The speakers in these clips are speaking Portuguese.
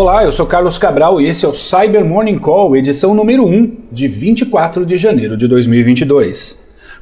Olá, eu sou Carlos Cabral e esse é o Cyber Morning Call, edição número 1 de 24 de janeiro de 2022.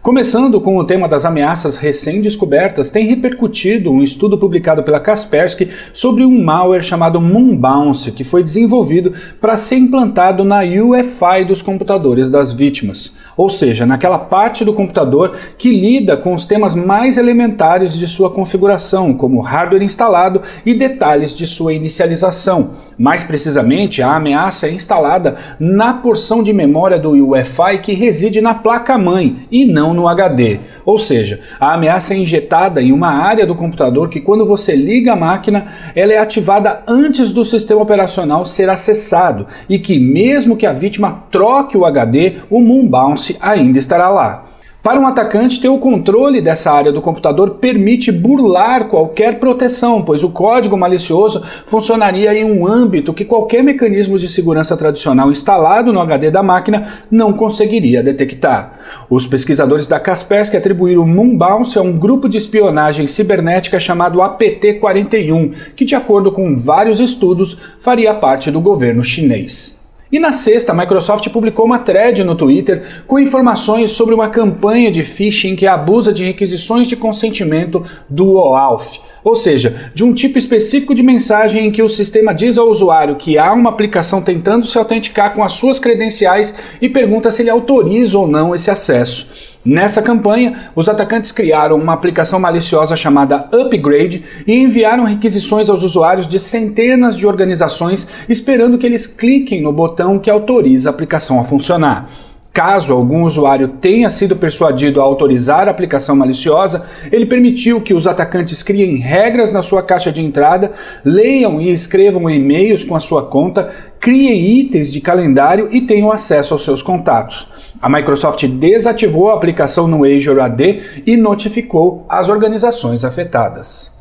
Começando com o tema das ameaças recém-descobertas, tem repercutido um estudo publicado pela Kaspersky sobre um malware chamado Moonbounce, que foi desenvolvido para ser implantado na UEFI dos computadores das vítimas, ou seja, naquela parte do computador que lida com os temas mais elementares de sua configuração, como hardware instalado e detalhes de sua inicialização. Mais precisamente, a ameaça é instalada na porção de memória do UEFI que reside na placa-mãe e não no HD. Ou seja, a ameaça é injetada em uma área do computador que, quando você liga a máquina, ela é ativada antes do sistema operacional ser acessado e que, mesmo que a vítima troque o HD, o Moonbounce ainda estará lá. Para um atacante, ter o controle dessa área do computador permite burlar qualquer proteção, pois o código malicioso funcionaria em um âmbito que qualquer mecanismo de segurança tradicional instalado no HD da máquina não conseguiria detectar. Os pesquisadores da Kaspersky atribuíram o Moonbounce a um grupo de espionagem cibernética chamado APT-41, que, de acordo com vários estudos, faria parte do governo chinês. E na sexta, a Microsoft publicou uma thread no Twitter com informações sobre uma campanha de phishing que abusa de requisições de consentimento do OAuth, ou seja, de um tipo específico de mensagem em que o sistema diz ao usuário que há uma aplicação tentando se autenticar com as suas credenciais e pergunta se ele autoriza ou não esse acesso. Nessa campanha, os atacantes criaram uma aplicação maliciosa chamada Upgrade e enviaram requisições aos usuários de centenas de organizações esperando que eles cliquem no botão que autoriza a aplicação a funcionar. Caso algum usuário tenha sido persuadido a autorizar a aplicação maliciosa, ele permitiu que os atacantes criem regras na sua caixa de entrada, leiam e escrevam e-mails com a sua conta, criem itens de calendário e tenham acesso aos seus contatos. A Microsoft desativou a aplicação no Azure AD e notificou as organizações afetadas.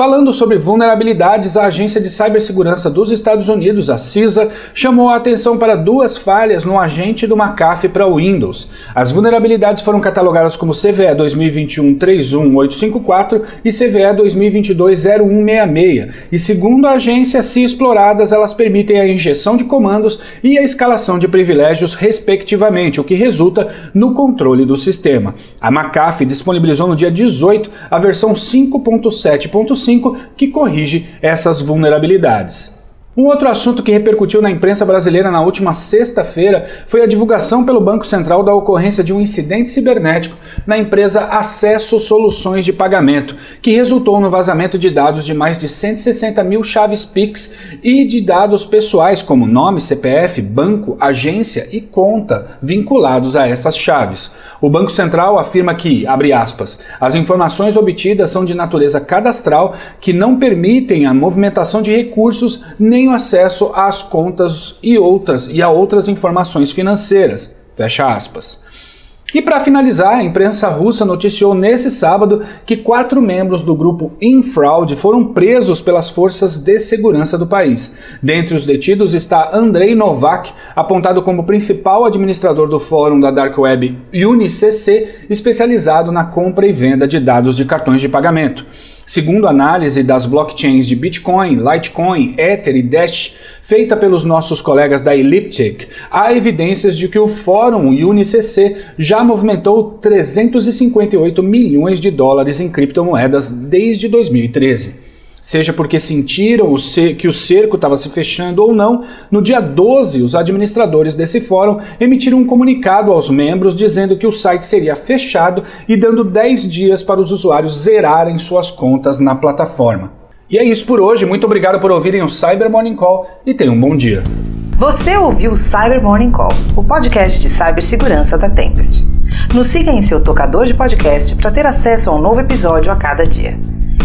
Falando sobre vulnerabilidades, a Agência de Cibersegurança dos Estados Unidos, a CISA, chamou a atenção para duas falhas no agente do McAfee para Windows. As vulnerabilidades foram catalogadas como CVE 2021-31854 e CVE 2022-0166, e segundo a agência, se exploradas, elas permitem a injeção de comandos e a escalação de privilégios, respectivamente, o que resulta no controle do sistema. A McAfee disponibilizou no dia 18 a versão 5.7.5 5 que corrige essas vulnerabilidades. Um outro assunto que repercutiu na imprensa brasileira na última sexta-feira foi a divulgação pelo Banco Central da ocorrência de um incidente cibernético na empresa Acesso Soluções de Pagamento, que resultou no vazamento de dados de mais de 160 mil chaves Pix e de dados pessoais como nome, CPF, banco, agência e conta vinculados a essas chaves. O Banco Central afirma que, abre aspas, as informações obtidas são de natureza cadastral que não permitem a movimentação de recursos nem o acesso às contas e outras e a outras informações financeiras. Fecha aspas. E para finalizar, a imprensa russa noticiou nesse sábado que quatro membros do grupo Infraud foram presos pelas forças de segurança do país. Dentre os detidos está Andrei Novak, apontado como principal administrador do fórum da Dark Web UniCC, especializado na compra e venda de dados de cartões de pagamento. Segundo análise das blockchains de Bitcoin, Litecoin, Ether e Dash, feita pelos nossos colegas da Elliptic, há evidências de que o fórum UniCC já movimentou 358 milhões de dólares em criptomoedas desde 2013 seja porque sentiram que o cerco estava se fechando ou não, no dia 12, os administradores desse fórum emitiram um comunicado aos membros dizendo que o site seria fechado e dando 10 dias para os usuários zerarem suas contas na plataforma. E é isso por hoje, muito obrigado por ouvirem o Cyber Morning Call e tenham um bom dia. Você ouviu o Cyber Morning Call, o podcast de cibersegurança da Tempest. Nos siga em seu tocador de podcast para ter acesso a um novo episódio a cada dia.